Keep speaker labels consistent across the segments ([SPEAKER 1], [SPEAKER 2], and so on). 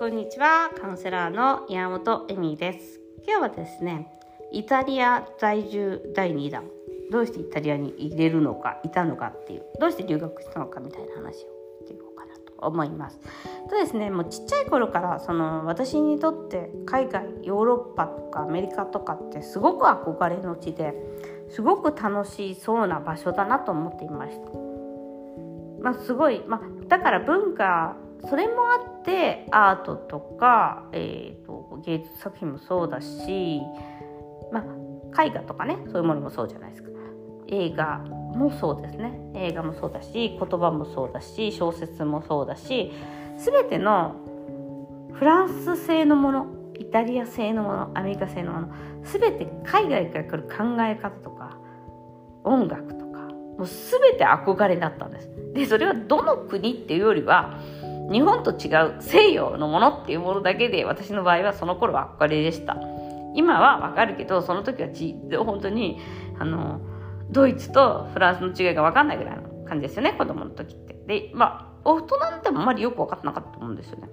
[SPEAKER 1] こんにちは。カウンセラーの山本恵美です。今日はですねイタリア在住第2弾。どうしてイタリアに入れるのかいたのかっていうどうして留学したのかみたいな話をしていこうかなと思います。とですねもうちっちゃい頃からその私にとって海外ヨーロッパとかアメリカとかってすごく憧れの地ですごく楽しそうな場所だなと思っていました。まあ、すごい、まあ、だから文化それもあってアートとか、えーと、芸術作品もそうだし、まあ、絵画とかねそういうものもそうじゃないですか。映画もそうですね。映画もそうだし言葉もそうだし小説もそうだし全てのフランス製のものイタリア製のものアメリカ製のもの全て海外から来る考え方とか音楽とかもう全て憧れだったんです。でそれはどの国っていうよりは日本と違う西洋のものっていうものだけで私の場合はその頃は憧れでした。今はわかるけどその時はち本当にあのドイツとフランスの違いが分かんないぐらいの感じですよね子供の時って。でまあ大人でもあんまりよく分かってなかったと思うんですよね。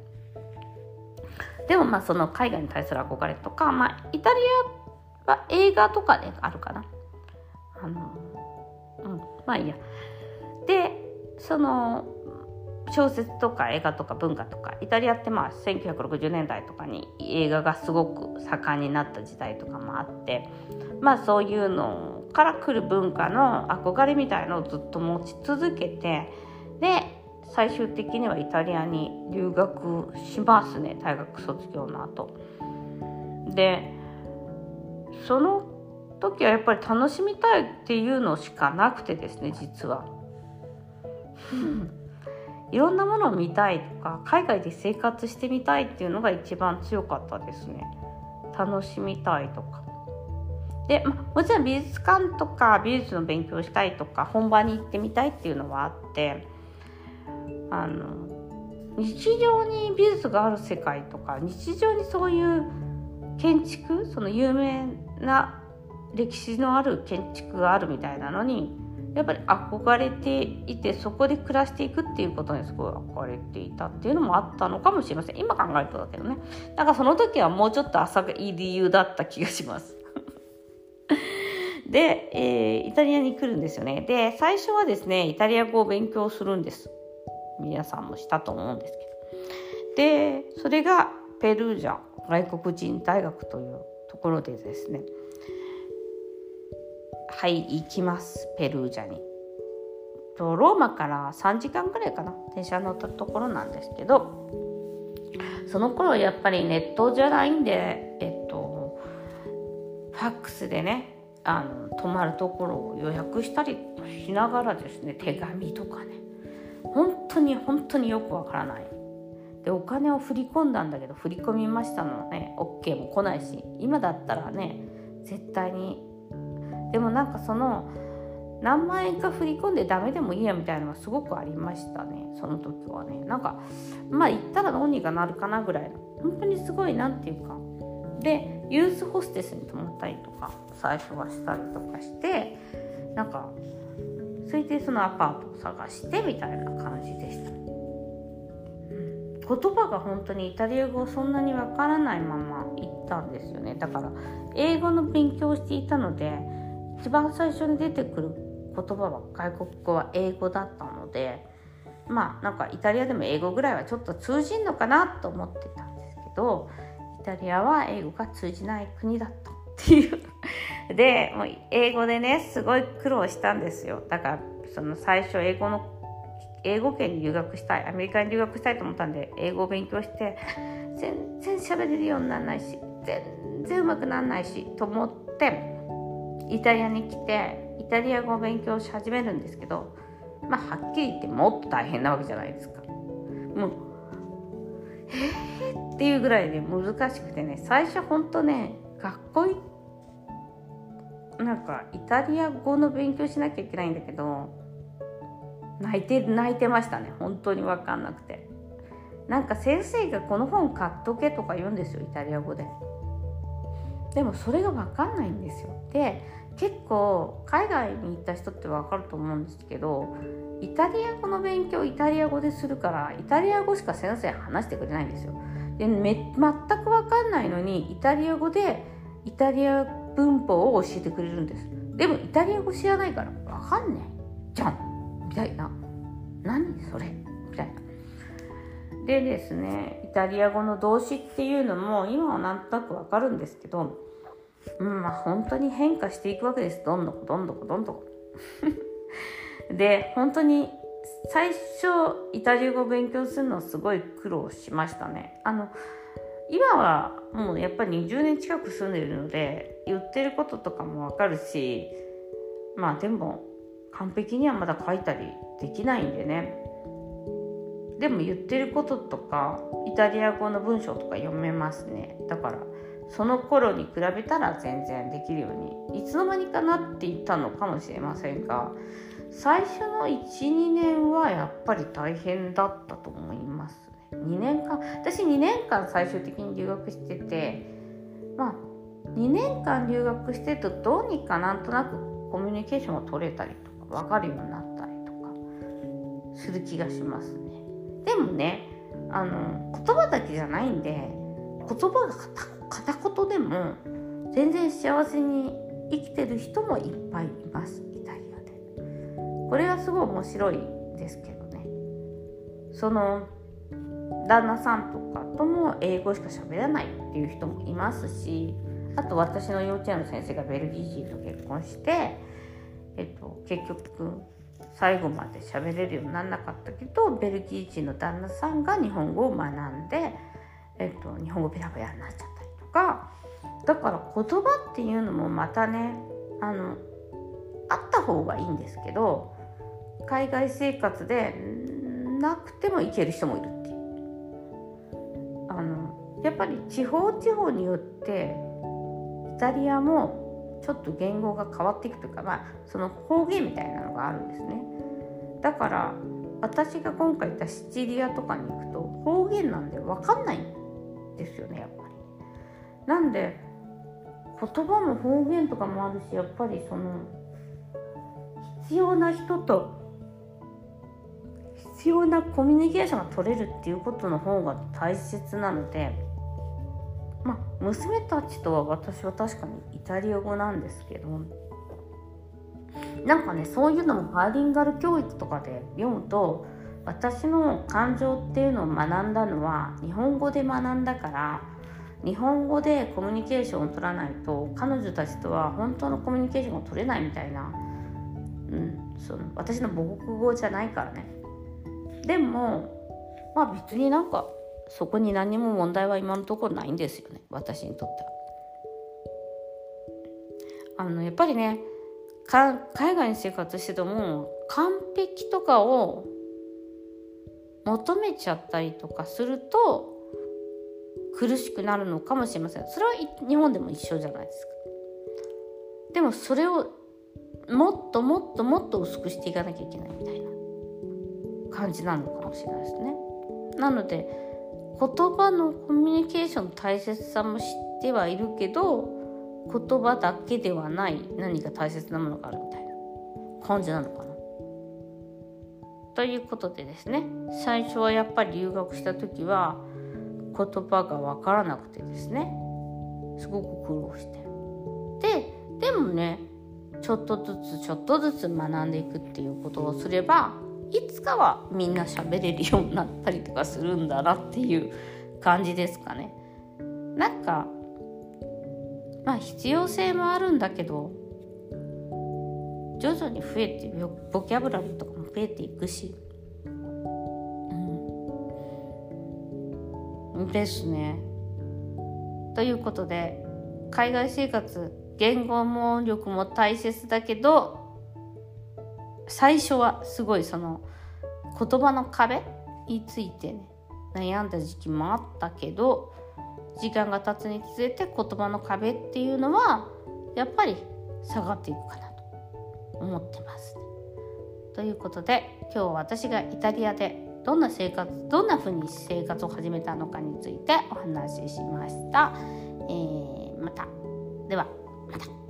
[SPEAKER 1] でもまあその海外に対する憧れとか、まあ、イタリアは映画とかであるかな。あのうんまあいいや。でその小説とか映画とか文化とかイタリアってまあ1960年代とかに映画がすごく盛んになった時代とかもあってまあそういうのから来る文化の憧れみたいのをずっと持ち続けてで最終的にはイタリアに留学しますね大学卒業の後でその時はやっぱり楽しみたいっていうのしかなくてですね実は。いろんなものを見たいとか海外で生活してみたいっていうのが一番強かったですね。楽しみたいとか。で、ま、もちろん美術館とか美術の勉強したいとか本場に行ってみたいっていうのはあってあの日常に美術がある世界とか日常にそういう建築その有名な歴史のある建築があるみたいなのにやっぱり憧れていてそこで暮らしていくっていうことにすごい憧れていたっていうのもあったのかもしれません。今考えるとだけどね。だかその時はもうちょっと浅がいい理由だった気がします。で、えー、イタリアに来るんですよね。で最初はですねイタリア語を勉強するんです。皆さんもしたと思うんですけど。でそれがペルージャ外国人大学というところでですね。はい行きます。ペルージャに。とローマから3時間ぐらいかな。電車乗ったところなんですけどその頃やっぱりネットじゃないんでえっとファックスでねあの泊まるところを予約したりしながらですね手紙とかね。本当に本当によくわからない。でお金を振り込んだんだけど振り込みましたのね OK も来ないし今だったらね絶対にでもなんかその何万円か振り込んでダメでもいいやみたいなのがすごくありましたねその時はね。なんかまあ行ったらどうにかなるかなぐらいの。本当にすごいなんていうか。でユースホステスに泊まったりとか最初はしたりとかしてなんかそれでそのアパートを探してみたいな感じでした、言葉が本当にイタリア語そんなにわからないまま行ったんですよね。だから英語の勉強をしていたので一番最初に出てくる言葉は外国語は英語だったのでまあなんかイタリアでも英語ぐらいはちょっと通じんのかなと思ってたんですけどイタリアは英語が通じない国だったっていう。でもう英語でねすごい苦労したんですよ。だからその最初英語の英語圏に留学したいアメリカに留学したいと思ったんで英語を勉強して全然喋れるようにならないし全然うまくならないしと思ってイタリアに来てイタリア語を勉強し始めるんですけどまあはっきり言ってもっと大変なわけじゃないですか。もうえー、っていうぐらいで難しくてね最初ほんとね学校なんかイタリア語の勉強しなきゃいけないんだけど泣いて泣いてましたね。本当に分かんなくて。なんか先生がこの本買っとけとか言うんですよイタリア語で。でもそれが分かんないんですよ。で結構海外に行った人って分かると思うんですけどイタリア語の勉強イタリア語でするからイタリア語しか先生話してくれないんですよ。でめ全く分かんないのにイタリア語でイタリア文法を教えてくれるんです。でもイタリア語知らないから分かんねえじゃん。みたいな。何それ？みたいな。でですねイタリア語の動詞っていうのも今はなんとなく分かるんですけどうんまあ本当に変化していくわけです。どんどこどんどこどんどこ。で本当に最初イタリア語を勉強するのすごい苦労しましたね。あの今はもうやっぱり20年近く住んでいるので言ってることとかもわかるしまあでも完璧にはまだ書いたりできないんでね。でも言ってることとかイタリア語の文章とか読めますね。だからその頃に比べたら全然できるようにいつの間にかなっていったのかもしれませんが最初の12年はやっぱり大変だったと思いますね。2年間私2年間最終的に留学しててまあ2年間留学してるとどうにかなんとなくコミュニケーションを取れたりとか分かるようになったりとかする気がしますね。でもねあの言葉だけじゃないんで言葉が片言でも全然幸せに生きてる人もいっぱいいます。イタリアで。これはすごい面白いですけどね。その旦那さんとかとも英語しか喋らないっていう人もいますしあと私の幼稚園の先生がベルギー人と結婚して、えっと、結局最後まで喋れるようにならなかったけどベルギー人の旦那さんが日本語を学んで、えっと、日本語ペラペラになっちゃった。かだから言葉っていうのもまたねあのあった方がいいんですけど海外生活でなくてもいける人もいるっていう。あのやっぱり地方地方によってイタリアもちょっと言語が変わっていくというか、まあ、その方言みたいなのがあるんですね。だから私が今回行ったシチリアとかに行くと方言なんで分かんないんですよねやっぱ。なんで言葉も方言とかもあるしやっぱりその必要な人と必要なコミュニケーションが取れるっていうことの方が大切なのでまあ娘たちとは私は確かにイタリア語なんですけどなんかねそういうのもバイリンガル教育とかで読むと私の感情っていうのを学んだのは日本語で学んだから日本語でコミュニケーションを取らないと彼女たちとは本当のコミュニケーションを取れないみたいな、うん、その私の母国語じゃないからね。でもまあ別になんかそこに何も問題は今のところないんですよね。私にとっては。あのやっぱりね海外に生活してても完璧とかを求めちゃったりとかすると苦しくなるのかもしれません。それは日本でも一緒じゃないですか。でもそれをもっともっともっと薄くしていかなきゃいけないみたいな感じなのかもしれないですね。なので言葉のコミュニケーションの大切さも知ってはいるけど言葉だけではない何か大切なものがあるみたいな感じなのかな。ということでですね最初はやっぱり留学した時は言葉が分からなくてですねすごく苦労してででもねちょっとずつちょっとずつ学んでいくっていうことをすればいつかはみんな喋れるようになったりとかするんだなっていう感じですかね。なんかまあ必要性もあるんだけど徐々に増えてボキャブラリーとかも増えていくしですね。ということで海外生活言語も力も大切だけど最初はすごいその言葉の壁についてね悩んだ時期もあったけど時間が経つにつれて言葉の壁っていうのはやっぱり下がっていくかなと思ってます、ということで今日は私がイタリアでどんな生活どんな風に生活を始めたのかについてお話ししました。えー、またではまた。